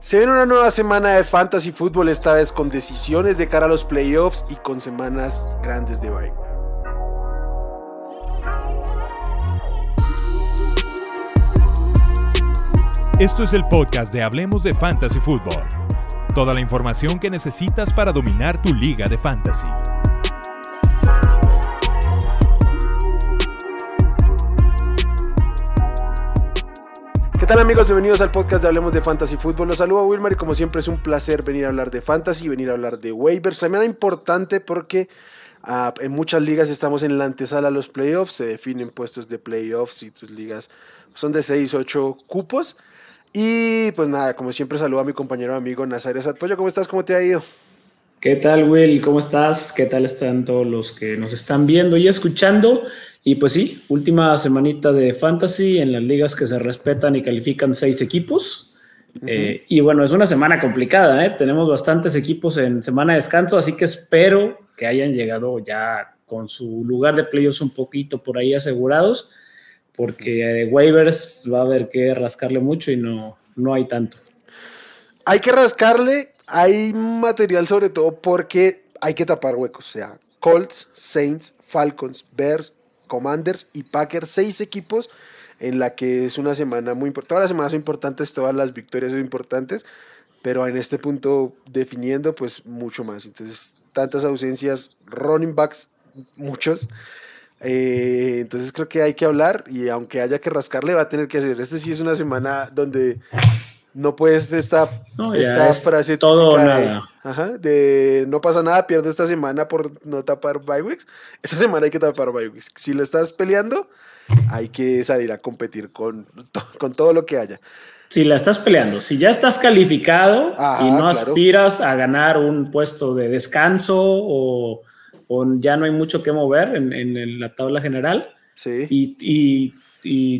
Se viene una nueva semana de Fantasy Football, esta vez con decisiones de cara a los playoffs y con semanas grandes de bye. Esto es el podcast de Hablemos de Fantasy Football. Toda la información que necesitas para dominar tu liga de fantasy. Tal amigos? Bienvenidos al podcast de Hablemos de Fantasy Fútbol. Los saludo a Wilmar y como siempre es un placer venir a hablar de Fantasy, venir a hablar de waivers. Semana importante porque uh, en muchas ligas estamos en la antesala a los playoffs, se definen puestos de playoffs y tus ligas son de 6, 8 cupos. Y pues nada, como siempre saludo a mi compañero amigo Nazario Satpoyo. ¿Cómo estás? ¿Cómo te ha ido? ¿Qué tal, Will? ¿Cómo estás? ¿Qué tal están todos los que nos están viendo y escuchando? Y pues sí, última semanita de fantasy en las ligas que se respetan y califican seis equipos. Eh, y bueno, es una semana complicada, ¿eh? tenemos bastantes equipos en semana de descanso, así que espero que hayan llegado ya con su lugar de playoffs un poquito por ahí asegurados, porque eh, waivers va a haber que rascarle mucho y no, no hay tanto. Hay que rascarle, hay material sobre todo porque hay que tapar huecos, o sea, Colts, Saints, Falcons, Bears, Commanders y Packers, seis equipos en la que es una semana muy importante. Todas las semanas son importantes, todas las victorias son importantes, pero en este punto definiendo pues mucho más. Entonces, tantas ausencias, running backs, muchos. Eh, entonces creo que hay que hablar y aunque haya que rascarle va a tener que hacer. Este sí es una semana donde no puedes esta, esta frase todo nada. De, no pasa nada, pierdo esta semana por no tapar bye Esta semana hay que tapar bye Si lo estás peleando, hay que salir a competir con, con todo lo que haya. Si la estás peleando, si ya estás calificado y no aspiras a ganar un puesto de descanso o, ya no hay mucho que mover en, la tabla general sí. y, y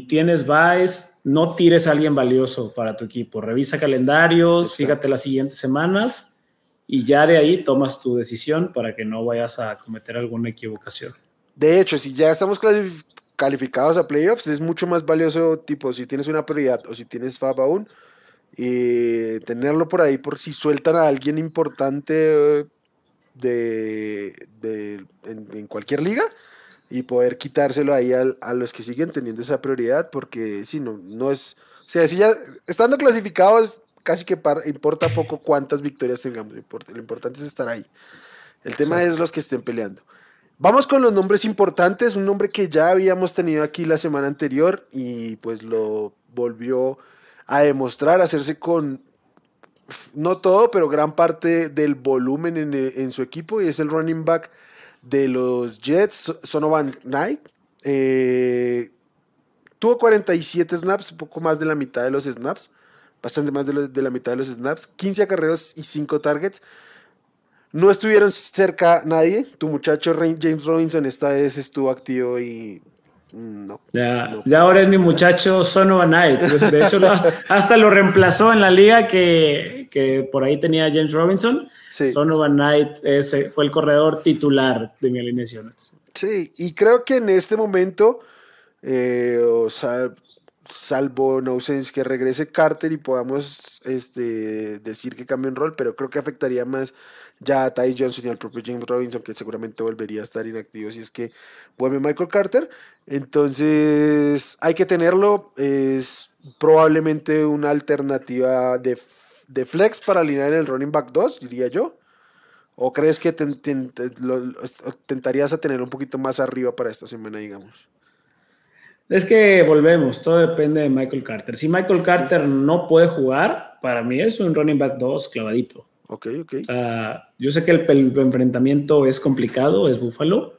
tienes byes no tires a alguien valioso para tu equipo. Revisa calendarios, fíjate las siguientes semanas y ya de ahí tomas tu decisión para que no vayas a cometer alguna equivocación. De hecho, si ya estamos calificados a playoffs, es mucho más valioso, tipo, si tienes una prioridad o si tienes FAB aún, y tenerlo por ahí por si sueltan a alguien importante de, en cualquier liga y poder quitárselo ahí a, los que siguen teniendo esa prioridad, porque si no, no es, o sea, si ya estando clasificados, casi que importa poco cuántas victorias tengamos, lo importante es estar ahí. El tema es los que estén peleando. Vamos con los nombres importantes, un nombre que ya habíamos tenido aquí la semana anterior y pues lo volvió a demostrar, hacerse con, no todo, pero gran parte del volumen en, en su equipo y es el running back de los Jets, Sonovan Knight. Eh, tuvo 47 snaps, un poco más de la mitad de los snaps. Bastante más de, la mitad de los snaps. 15 acarreos y 5 targets. No estuvieron cerca nadie. Tu muchacho James Robinson esta vez estuvo activo y mm, no. Ya, ya ahora es mi muchacho Sonovan Knight. Pues, de hecho, hasta, lo reemplazó en la liga que, que por ahí tenía James Robinson. Sí. Sonovan Knight ese fue el corredor titular de mi alineación. Sí, y creo que en este momento, eh, o sea, salvo no ausencia que regrese Carter y podamos este, decir que cambie en rol, pero creo que afectaría más ya a Ty Johnson y al propio James Robinson, que seguramente volvería a estar inactivo si es que vuelve Michael Carter. Entonces, hay que tenerlo. Es probablemente una alternativa de de flex para alinear el running back 2, diría yo? ¿O crees que tentarías a tener un poquito más arriba para esta semana, digamos? Es que volvemos, todo depende de Michael Carter. Si Michael Carter no puede jugar, para mí es un running back 2 clavadito. Ok, ok. yo sé que el, enfrentamiento es complicado, es Búfalo,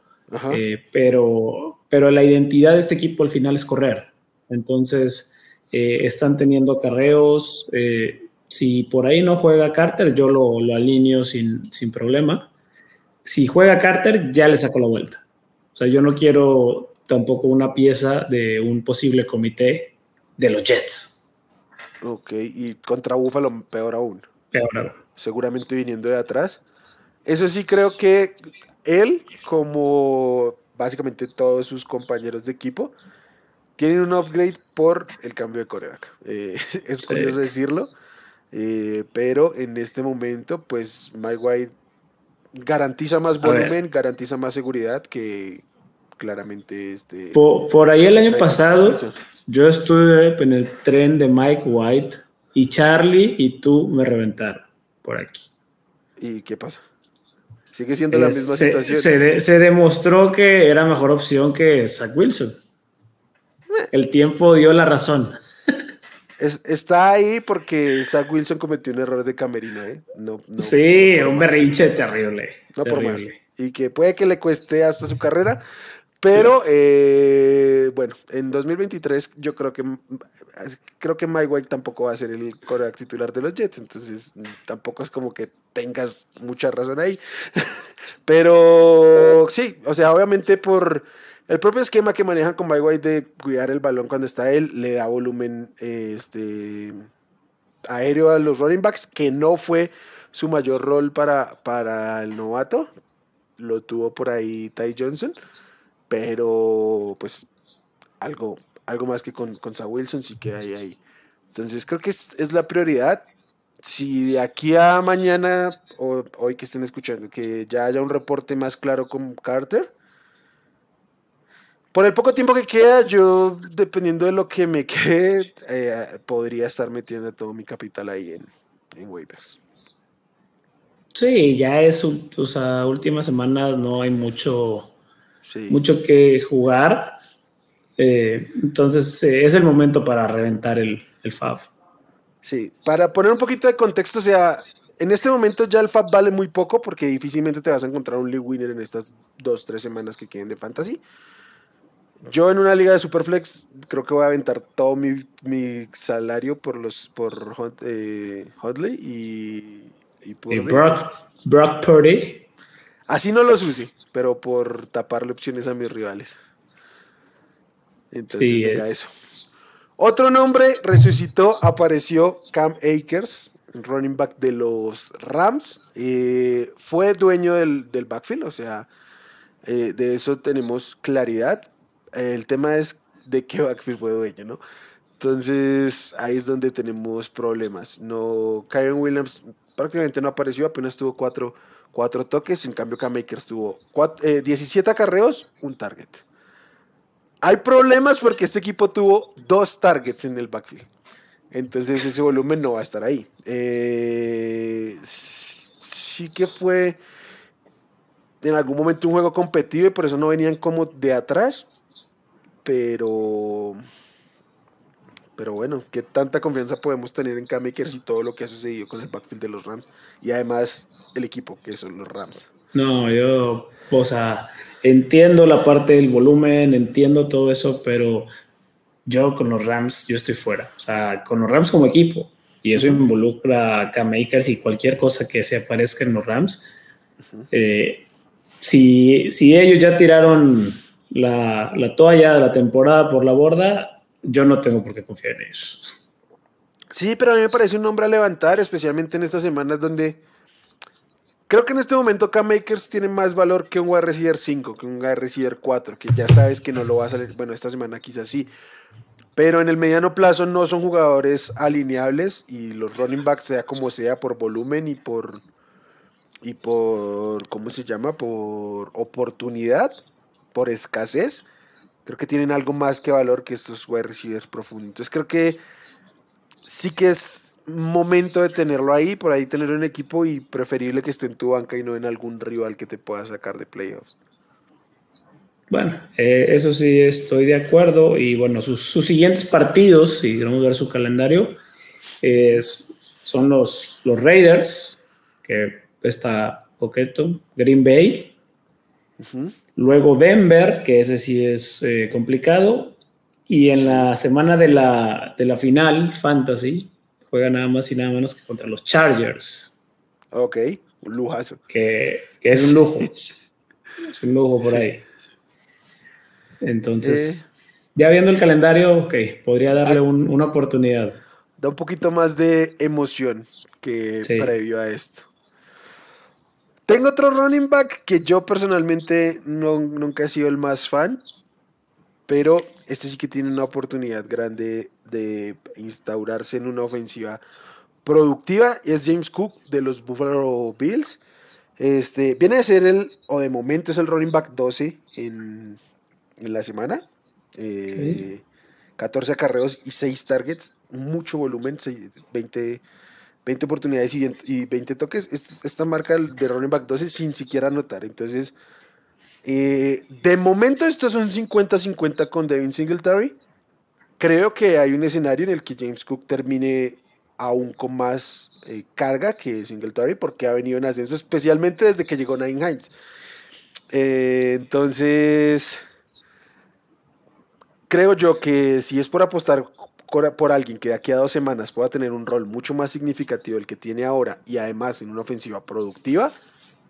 eh, pero, pero la identidad de este equipo al final es correr. Entonces, eh, están teniendo acarreos. Eh, si por ahí no juega Carter, yo lo, alineo sin, problema. Si juega Carter, ya le saco la vuelta. O sea, yo no quiero tampoco una pieza de un posible comité de los Jets. Ok, y contra Buffalo peor aún. Peor aún. Seguramente viniendo de atrás. Eso sí creo que él, como básicamente todos sus compañeros de equipo, tienen un upgrade por el cambio de coreback. Eh, es curioso decirlo Eh, pero en este momento, pues Mike White garantiza más volumen, garantiza más seguridad que claramente este. Por, ahí el año pasado, yo estuve en el tren de Mike White y Charlie y tú me reventaron por aquí. ¿Y qué pasa? Sigue siendo la misma situación. Se, demostró que era mejor opción que Zach Wilson. Eh. El tiempo dio la razón. Está ahí porque Zach Wilson cometió un error de camerino, ¿eh? No, sí, un berrinche terrible. No por más. Y que puede que le cueste hasta su carrera. Pero eh, bueno, en 2023 yo creo que creo que Mike White tampoco va a ser el coreback titular de los Jets, entonces tampoco es como que tengas mucha razón ahí. Pero sí, o sea, obviamente por el propio esquema que manejan con Mike White de cuidar el balón cuando está él, le da volumen este, aéreo a los running backs, que no fue su mayor rol para, para el novato. Lo tuvo por ahí Ty Johnson. Pero pues algo, algo más que con, con Wilson sí que hay ahí. Entonces creo que es, es la prioridad. Si de aquí a mañana o hoy que estén escuchando, que ya haya un reporte más claro con Carter, por el poco tiempo que queda, yo, dependiendo de lo que me quede, eh, podría estar metiendo todo mi capital ahí en, en waivers. Sí, ya es, o sea, últimas semanas no hay mucho, mucho que jugar. Eh, entonces eh, es el momento para reventar el, el FAB. Sí, para poner un poquito de contexto, o sea, en este momento ya el FAB vale muy poco porque difícilmente te vas a encontrar un league winner en estas dos, tres semanas que queden de fantasy. Yo en una liga de Superflex creo que voy a aventar todo mi, salario por los por eh, y, y, Brock, Brock Purdy. Así no los use, pero por taparle opciones a mis rivales. Entonces, venga eso. Otro nombre resucitó, apareció Cam Akers, running back de los Rams. Eh, fue dueño del, del, backfield, o sea, eh, de eso tenemos claridad el tema es de qué backfield fue dueño, ¿no? Entonces ahí es donde tenemos problemas. No, Kyron Williams prácticamente no apareció, apenas tuvo cuatro, toques, en cambio K-Makers tuvo 17 eh, acarreos, un target. Hay problemas porque este equipo tuvo dos targets en el backfield. Entonces ese volumen no va a estar ahí. Eh, sí que fue en algún momento un juego competitivo y por eso no venían como de atrás, pero. Pero bueno, ¿qué tanta confianza podemos tener en Cam Akers y todo lo que ha sucedido con el backfield de los Rams? Y además el equipo, que son los Rams. No, yo, o sea, entiendo la parte del volumen, entiendo todo eso, pero yo con los Rams, yo estoy fuera. O sea, con los Rams como equipo. Y eso involucra a Cam Akers y cualquier cosa que se aparezca en los Rams. Eh, si, si ellos ya tiraron la, toalla de la temporada por la borda, yo no tengo por qué confiar en ellos. Sí, pero a mí me parece un nombre a levantar, especialmente en estas semanas donde creo que en este momento K-Makers tiene más valor que un wide receiver 5, que un wide receiver 4, que ya sabes que no lo va a salir, bueno, esta semana quizás sí, pero en el mediano plazo no son jugadores alineables y los running backs, sea como sea, por volumen y por, y por, ¿cómo se llama? Por oportunidad, por escasez, creo que tienen algo más que valor que estos wide receivers profundos. Entonces creo que sí que es momento de tenerlo ahí, por ahí tener un equipo y preferible que esté en tu banca y no en algún rival que te pueda sacar de playoffs. Bueno, eh, eso sí estoy de acuerdo. Y bueno, sus, siguientes partidos, si queremos ver su calendario, es, son los, los Raiders, que está coqueto, Green Bay, Luego Denver, que ese sí es eh, complicado. Y en la semana de la, de la final, Fantasy, juega nada más y nada menos que contra los Chargers. Ok, un lujazo. Que, es un lujo. es un lujo por ahí. Entonces, eh. ya viendo el calendario, ok, podría darle ah. una oportunidad. Da un poquito más de emoción que previo a esto. Tengo otro running back que yo personalmente no, nunca he sido el más fan, pero este sí que tiene una oportunidad grande de instaurarse en una ofensiva productiva es James Cook de los Buffalo Bills. Este, viene a ser el, o de momento es el running back 12 en, la semana. 14 eh, acarreos y 6 targets, mucho volumen, 20, 20 oportunidades y, 20 toques. Esta marca de running back 12 sin siquiera anotar. Entonces, eh, de momento esto es un 50-50 con Devin Singletary. Creo que hay un escenario en el que James Cook termine aún con más eh, carga que Singletary porque ha venido en ascenso, especialmente desde que llegó Nine Hines. Eh, entonces, creo yo que si es por apostar por alguien que de aquí a dos semanas pueda tener un rol mucho más significativo del que tiene ahora y además en una ofensiva productiva,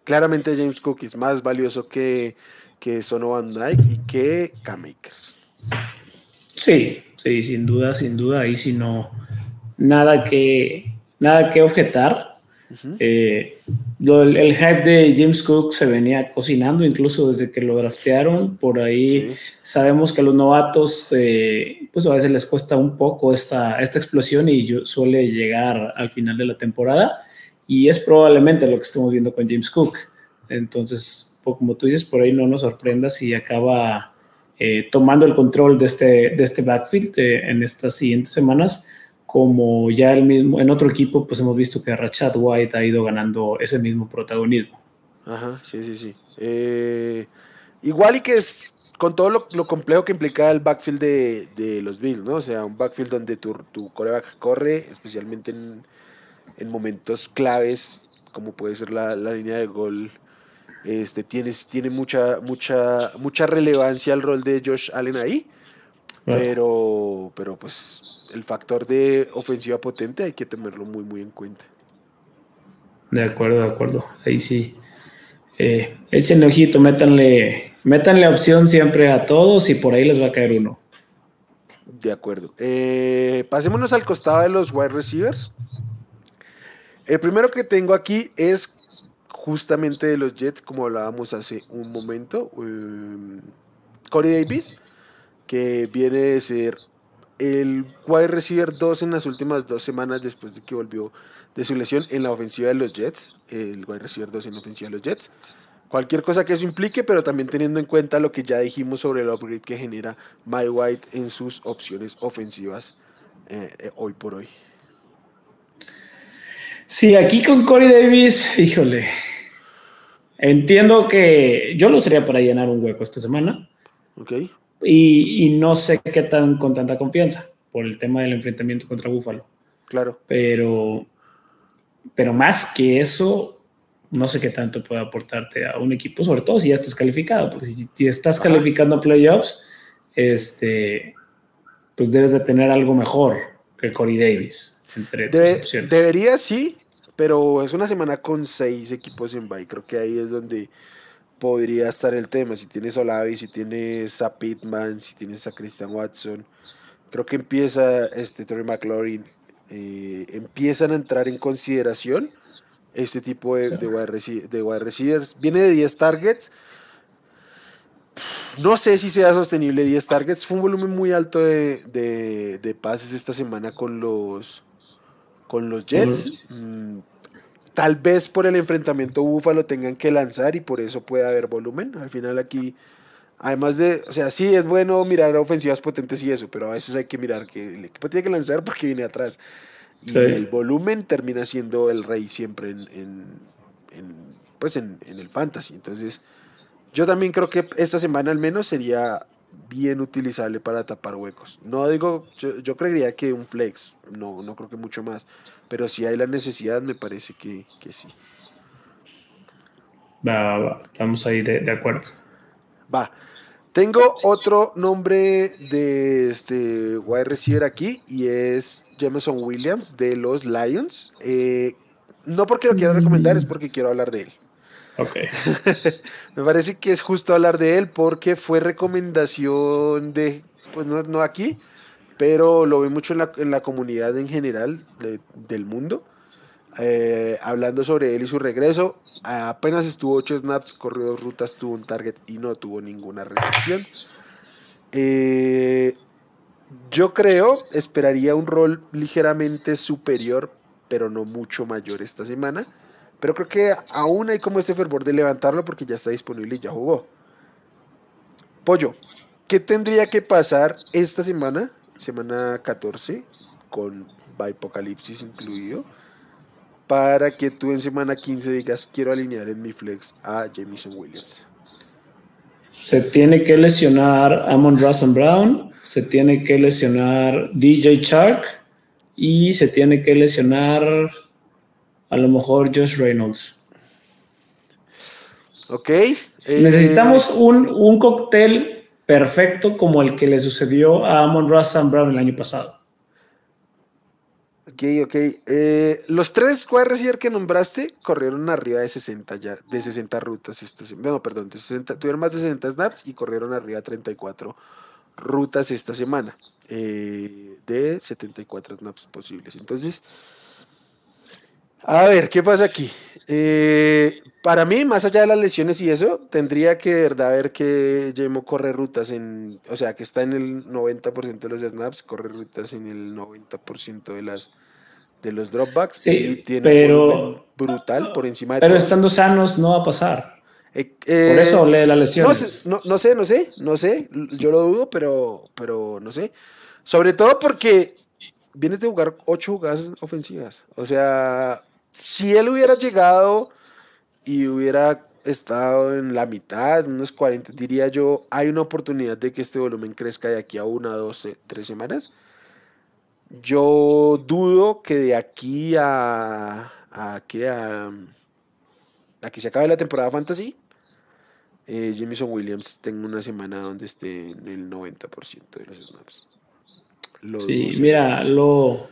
claramente James Cook es más valioso que, que Sonovan Dyke y que Cam Akers. Sí, sí, sin duda, sin duda, ahí si no, nada que, nada que objetar. Eh, el, hype de James Cook se venía cocinando incluso desde que lo draftearon. Por ahí sabemos que a los novatos, eh, pues a veces les cuesta un poco esta, esta explosión y suele llegar al final de la temporada. Y es probablemente lo que estamos viendo con James Cook. Entonces, como tú dices, por ahí no nos sorprenda si acaba eh, tomando el control de este, de este backfield en estas siguientes semanas como ya el mismo, en otro equipo, pues hemos visto que Rachad White ha ido ganando ese mismo protagonismo. Ajá, sí, sí, sí. Eh, igual y que es con todo lo, complejo que implica el backfield de, los Bills, ¿no? O sea, un backfield donde tu, tu coreback corre, especialmente en, momentos claves, como puede ser la, línea de gol. Este, tienes, tiene mucha, mucha, mucha relevancia el rol de Josh Allen ahí. Pero, pero pues el factor de ofensiva potente hay que tenerlo muy, muy en cuenta. De acuerdo, de acuerdo. Ahí sí. Eh, echen ojito, métanle, métanle opción siempre a todos y por ahí les va a caer uno. De acuerdo. Eh, pasémonos al costado de los wide receivers. El primero que tengo aquí es justamente de los Jets, como hablábamos hace un momento. Eh, Corey Davis que viene de ser el wide receiver 2 en las últimas dos semanas después de que volvió de su lesión en la ofensiva de los Jets, el wide receiver 2 en la ofensiva de los Jets. Cualquier cosa que eso implique, pero también teniendo en cuenta lo que ya dijimos sobre el upgrade que genera Mike White en sus opciones ofensivas eh, eh, hoy por hoy. Sí, aquí con Corey Davis, híjole. Entiendo que yo lo sería para llenar un hueco esta semana. Ok. Y, no sé qué tan con tanta confianza por el tema del enfrentamiento contra Búfalo. Claro. Pero, pero más que eso, no sé qué tanto puede aportarte a un equipo, sobre todo si ya estás calificado, porque si, estás calificando a playoffs, este, pues debes de tener algo mejor que Corey Davis entre opciones. Debería sí, pero es una semana con seis equipos en bye. Creo que ahí es donde podría estar el tema. Si tienes a Olavi, si tienes a Pittman, si tienes a Christian Watson, creo que empieza este Terry McLaurin, eh, empiezan a entrar en consideración este tipo de, de, wide receivers. Viene de 10 targets. No sé si sea sostenible 10 targets. Fue un volumen muy alto de, de, pases esta semana con los, con los Jets. Tal vez por el enfrentamiento Búfalo tengan que lanzar y por eso puede haber volumen. Al final aquí, además de, o sea, sí es bueno mirar ofensivas potentes y eso, pero a veces hay que mirar que el equipo tiene que lanzar porque viene atrás. Y el volumen termina siendo el rey siempre en, pues en, el fantasy. Entonces, yo también creo que esta semana al menos sería bien utilizable para tapar huecos. No digo, yo, yo creería que un flex, no, no creo que mucho más. Pero si hay la necesidad, me parece que, sí. Va, va, estamos ahí de, acuerdo. Va. Tengo otro nombre de este wide receiver aquí y es Jameson Williams de los Lions. Eh, no porque lo quiera recomendar, es porque quiero hablar de él. Ok. Me parece que es justo hablar de él porque fue recomendación de, pues no, no aquí, pero lo veo mucho en la, comunidad en general del mundo. Eh, hablando sobre él y su regreso, apenas estuvo 8 snaps, corrió dos rutas, tuvo un target y no tuvo ninguna recepción. Eh, yo creo, esperaría un rol ligeramente superior pero no mucho mayor esta semana. Pero creo que aún hay como este fervor de levantarlo porque ya está disponible y ya jugó. Pollo, ¿qué tendría que pasar esta semana, semana 14, con Apocalipsis incluido, para que tú en semana 15 digas quiero alinear en mi flex a Jamison Williams? Se tiene que lesionar Amon Russell Brown, se tiene que lesionar DJ Shark y se tiene que lesionar a lo mejor Josh Reynolds. Ok. Eh, Necesitamos un, un, cóctel perfecto como el que le sucedió a Amon Russell Brown el año pasado. Ok, ok. Eh, los tres wide receiver que nombraste corrieron arriba de 60 ya, de 60 rutas esta semana. No, perdón, de 60, tuvieron más de 60 snaps y corrieron arriba de 34 rutas esta semana. Eh, de 74 snaps posibles. Entonces, a ver, ¿qué pasa aquí? Eh, para mí, más allá de las lesiones y eso, tendría que de verdad ver que Jemo corre rutas en, o sea, que está en el 90% de los snaps, corre rutas en el 90% de las de los dropbacks y tiene pero, un brutal por encima de Pero estando sanos no va a pasar. Eh, por eso lee la lesión. No, no, no, sé, no sé, no sé. Yo lo dudo, pero, pero no sé. Sobre todo porque vienes de jugar ocho jugadas ofensivas. O sea, si él hubiera llegado y hubiera estado en la mitad, unos 40, diría yo, hay una oportunidad de que este volumen crezca de aquí a una, dos, tres semanas. Yo dudo que de aquí a, a, que, a, que se acabe la temporada fantasy, eh, Jameson Williams tenga una semana donde esté en el 90% de los snaps. sí, mira, lo,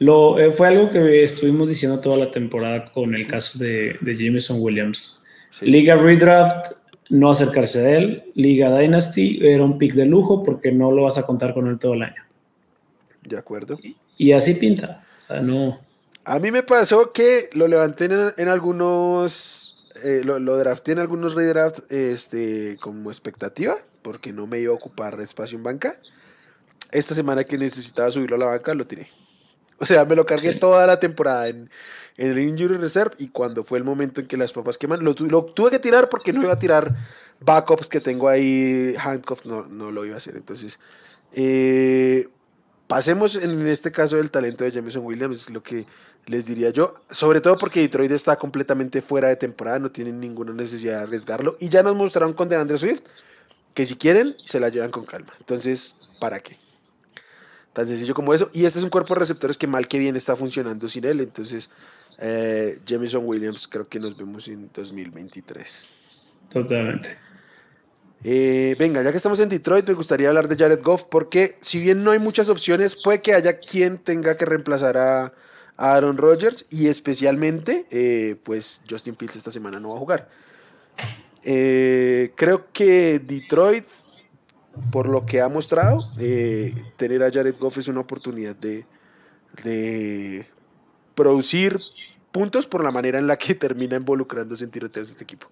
lo, eh, fue algo que estuvimos diciendo toda la temporada con el caso de, de Jameson Williams. Liga Redraft, no acercarse a él. Liga Dynasty era un pick de lujo porque no lo vas a contar con él todo el año. De acuerdo. Y, así pinta. no. A mí me pasó que lo levanté en, algunos. Eh, lo, lo, drafté en algunos redraft este, como expectativa, porque no me iba a ocupar espacio en banca. Esta semana que necesitaba subirlo a la banca, lo tiré. O sea, me lo cargué toda la temporada en, en, el Injury Reserve y cuando fue el momento en que las papas queman, lo, lo, tuve que tirar porque no iba a tirar backups que tengo ahí, handcuffs, no, no lo iba a hacer. Entonces, eh, pasemos en este caso del talento de Jameson Williams, es lo que les diría yo, sobre todo porque Detroit está completamente fuera de temporada, no tienen ninguna necesidad de arriesgarlo y ya nos mostraron con DeAndre Swift que si quieren se la llevan con calma. Entonces, ¿para qué? Tan sencillo como eso. Y este es un cuerpo de receptores que mal que bien está funcionando sin él. Entonces, eh, Jameson Williams creo que nos vemos en 2023. Totalmente. Eh, venga, ya que estamos en Detroit, me gustaría hablar de Jared Goff porque si bien no hay muchas opciones, puede que haya quien tenga que reemplazar a, Aaron Rodgers y especialmente, eh, pues Justin Fields esta semana no va a jugar. Eh, creo que Detroit, por lo que ha mostrado, tener a Jared Goff es una oportunidad de, de producir puntos por la manera en la que termina involucrándose en tiroteos este equipo.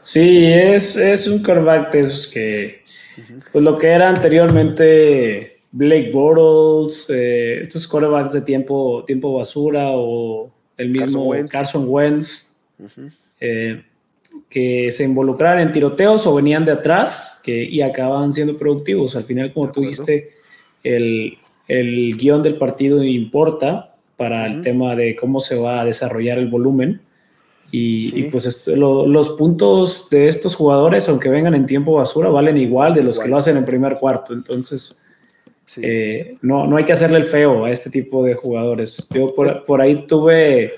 Sí, es, es un quarterback de esos que, pues lo que era anteriormente Blake Bortles, eh, estos quarterbacks de tiempo, tiempo basura o el mismo Carson Wentz, eh, que se involucraban en tiroteos o venían de atrás que, y acababan siendo productivos. Al final, como tú dijiste, el, el, guion del partido importa para el tema de cómo se va a desarrollar el volumen. Y, pues los puntos de estos jugadores, aunque vengan en tiempo basura, valen igual de los que lo hacen en primer cuarto. Entonces, eh, no, no hay que hacerle el feo a este tipo de jugadores. Yo por, por ahí tuve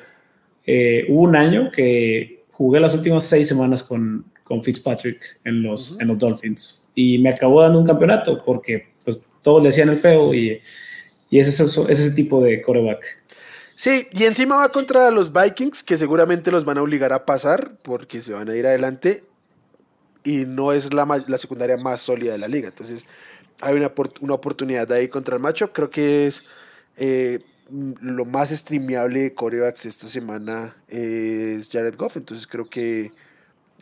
eh, un año que jugué las últimas seis semanas con, con Fitzpatrick en los, en los Dolphins y me acabó dando un campeonato porque pues, todos le hacían el feo y, y ese es ese tipo de coreback. Sí, y encima va contra los Vikings, que seguramente los van a obligar a pasar porque se van a ir adelante y no es la, la secundaria más sólida de la liga. Entonces, hay una, una oportunidad ahí contra el macho. Creo que es eh, lo más streameable de corebacks esta semana es Jared Goff. Entonces, creo que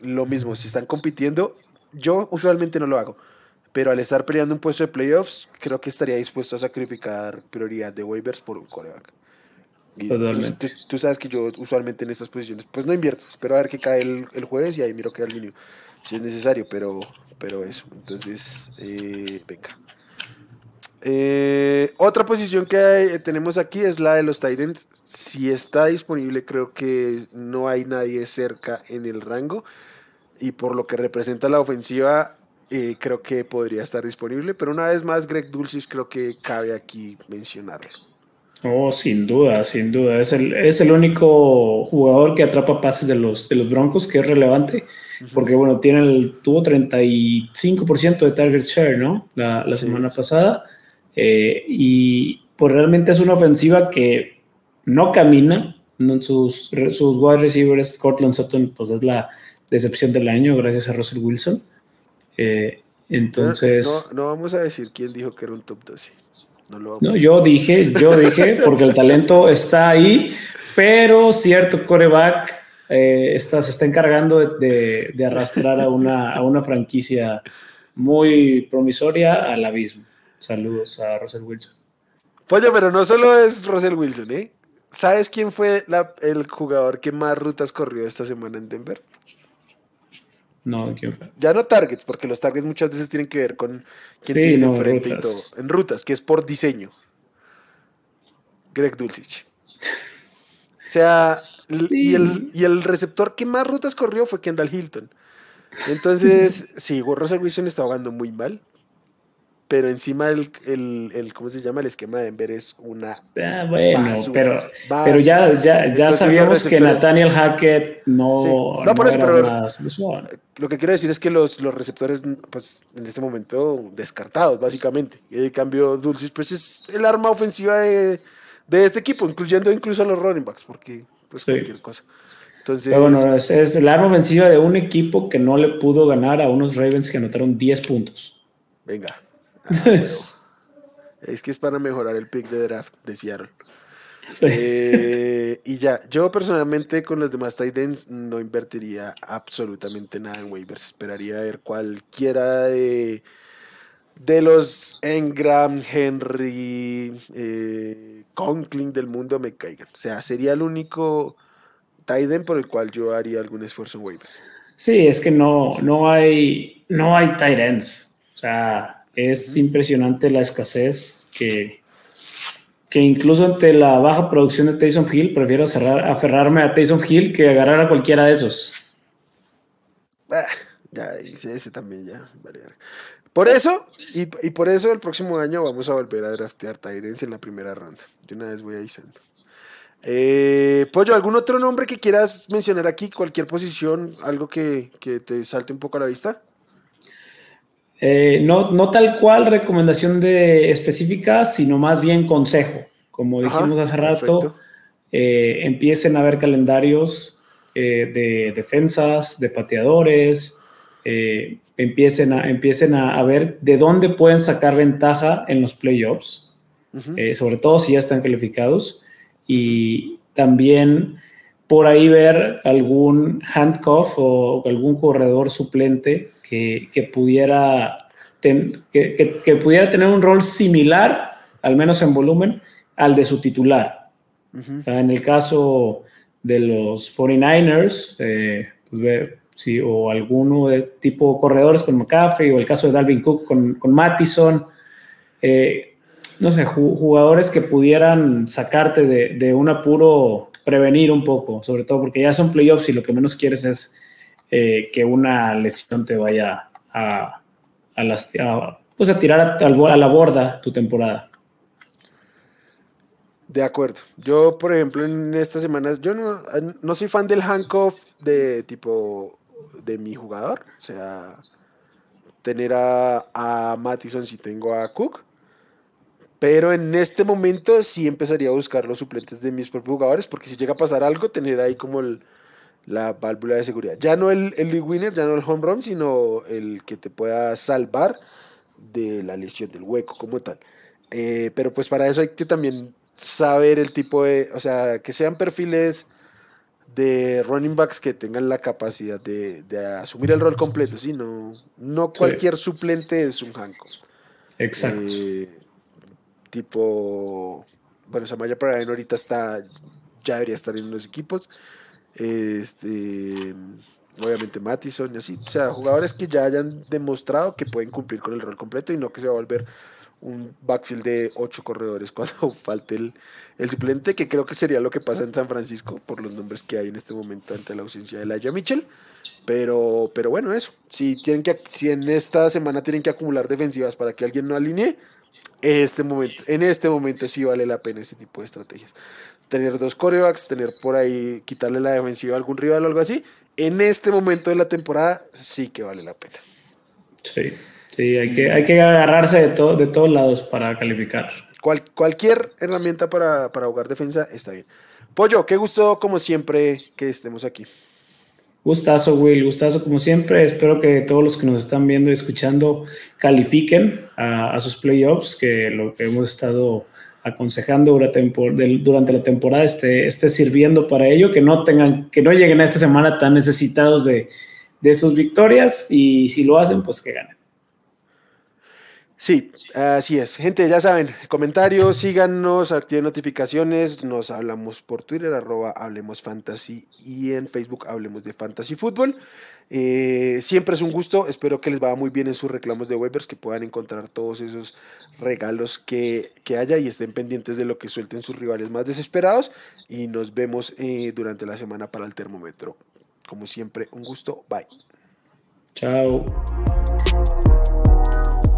lo mismo, si están compitiendo, yo usualmente no lo hago. Pero al estar peleando un puesto de playoffs, creo que estaría dispuesto a sacrificar prioridad de waivers por un coreback. Tú, sabes que yo usualmente en estas posiciones, pues no invierto. Espero a ver que cae el, el jueves y ahí miro que alineo. Si es necesario, pero, pero eso. Entonces, eh, venga. Eh, otra posición que tenemos aquí es la de los Titans. Si está disponible, creo que no hay nadie cerca en el rango. Y por lo que representa la ofensiva, eh, creo que podría estar disponible. Pero una vez más, Greg Dulcich creo que cabe aquí mencionarlo. Oh, sin duda, sin duda. Es el, es el único jugador que atrapa pases de los, de los Broncos que es relevante. Porque, bueno, tiene el, tuvo 35% de target share, ¿no? La, la semana pasada. Eh, y pues realmente es una ofensiva que no camina. Sus, sus wide receivers, Cortland Sutton, pues es la decepción del año gracias a Russell Wilson. Eh, entonces... No, vamos a decir quién dijo que era un top 12. No, yo dije, yo dije, porque el talento está ahí, pero cierto coreback eh, está, se está encargando de, de, arrastrar a una, a una franquicia muy promisoria al abismo. Saludos a Russell Wilson. Oye, pero no solo es Russell Wilson, ¿eh? ¿Sabes quién fue el jugador que más rutas corrió esta semana en Denver? No, ¿quién fue? Ya no targets, porque los targets muchas veces tienen que ver con quién tienes enfrente y todo. En rutas, que es por diseño. Greg Dulcich. o sea, y, el, y el receptor que más rutas corrió fue Kendall Hilton. Entonces, sí, Russell Wilson está jugando muy mal pero encima el, el, ¿cómo se llama? El esquema de Denver es una... Ah, bueno, pero, pero ya, ya, ya sabíamos que Nathaniel Hackett no, no, por eso, pero Lo que quiero decir es que los, los receptores, pues en este momento, descartados, básicamente. Y de cambio, Dulcis, pues es el arma ofensiva de, de este equipo, incluyendo incluso a los running backs, porque pues cualquier cosa. Entonces, bueno, es, es el arma ofensiva de un equipo que no le pudo ganar a unos Ravens que anotaron 10 puntos. Venga, es que es para mejorar el pick de draft de Seattle. Eh, y ya, yo personalmente con los demás Titans no invertiría absolutamente nada en waivers. Esperaría ver cualquiera de, de los Engram, Henry, eh, Conklin del mundo me caigan. O sea, sería el único Titan por el cual yo haría algún esfuerzo en waivers. Sí, es que no, no hay, no hay Titans. O sea, es impresionante la escasez que, que incluso ante la baja producción de Taysom Hill, prefiero cerrar, aferrarme a Taysom Hill que agarrar a cualquiera de esos. Ah, ya ese también, ya. Por eso, y, por eso el próximo año vamos a volver a draftear Tyrens en la primera ronda. De una vez voy avisando. Eh, Pollo, ¿algún otro nombre que quieras mencionar aquí? Cualquier posición, algo que, que te salte un poco a la vista. Eh, no, no tal cual recomendación de específica, sino más bien consejo. Como dijimos hace rato, eh, empiecen a ver calendarios eh, de defensas, de pateadores, empiecen, a, empiecen a, ver de dónde pueden sacar ventaja en los playoffs, sobre todo si ya están calificados, y también por ahí ver algún handcuff o algún corredor suplente que, pudiera que, pudiera tener un rol similar, al menos en volumen, al de su titular. en el caso de los 49ers, eh, pues o alguno de tipo corredores con McCaffrey, o el caso de Dalvin Cook con, con Mattison, eh, no sé, jugadores que pudieran sacarte de, de, un apuro, prevenir un poco, sobre todo porque ya son playoffs y lo que menos quieres es eh, que una lesión te vaya a, a, pues a tirar a, la borda tu temporada. De acuerdo. Yo, por ejemplo, en estas semanas, yo no, no soy fan del handcuff de tipo de mi jugador. O sea, tener a, a Mattison si tengo a Cook. Pero en este momento sí empezaría a buscar los suplentes de mis propios jugadores, porque si llega a pasar algo, tener ahí como el, la válvula de seguridad. Ya no el, el winner, ya no el home run, sino el que te pueda salvar de la lesión, del hueco como tal. Eh, pero pues para eso hay que también saber el tipo de, o sea, que sean perfiles de running backs que tengan la capacidad de, de asumir el rol completo, ¿sí? No, no cualquier suplente es un Hancock. Exacto. Eh, tipo bueno, Samaya Paraín ahorita está, ya debería estar en los equipos. Este, obviamente Mattison y así. O sea, jugadores que ya hayan demostrado que pueden cumplir con el rol completo y no que se va a volver un backfield de ocho corredores cuando falte el, el suplente, que creo que sería lo que pasa en San Francisco por los nombres que hay en este momento ante la ausencia de Laia Mitchell. Pero, pero bueno, eso. Si, tienen que, si en esta semana tienen que acumular defensivas para que alguien no alinee, este momento, en este momento sí vale la pena ese tipo de estrategias. Tener dos corebacks, tener por ahí, quitarle la defensiva a algún rival o algo así, en este momento de la temporada sí que vale la pena. Sí, sí, hay que, hay que agarrarse de, todo, de todos lados para calificar. cualquier herramienta para, para jugar defensa está bien. Pollo, qué gusto como siempre que estemos aquí. Gustazo, Will, gustazo como siempre. Espero que todos los que nos están viendo y escuchando califiquen a, sus playoffs, que lo que hemos estado aconsejando durante la temporada esté, sirviendo para ello, que no tengan, que no lleguen a esta semana tan necesitados de, de sus victorias y si lo hacen, pues que ganen. Sí, así es. Gente, ya saben, comentarios, síganos, activen notificaciones, nos hablamos por Twitter, arroba Hablemos Fantasy y en Facebook Hablemos de Fantasy Fútbol. Eh, siempre es un gusto, espero que les vaya muy bien en sus reclamos de Webers, que puedan encontrar todos esos regalos que, haya y estén pendientes de lo que suelten sus rivales más desesperados. Y nos vemos eh, durante la semana para el termómetro. Como siempre, un gusto. Bye. Chao.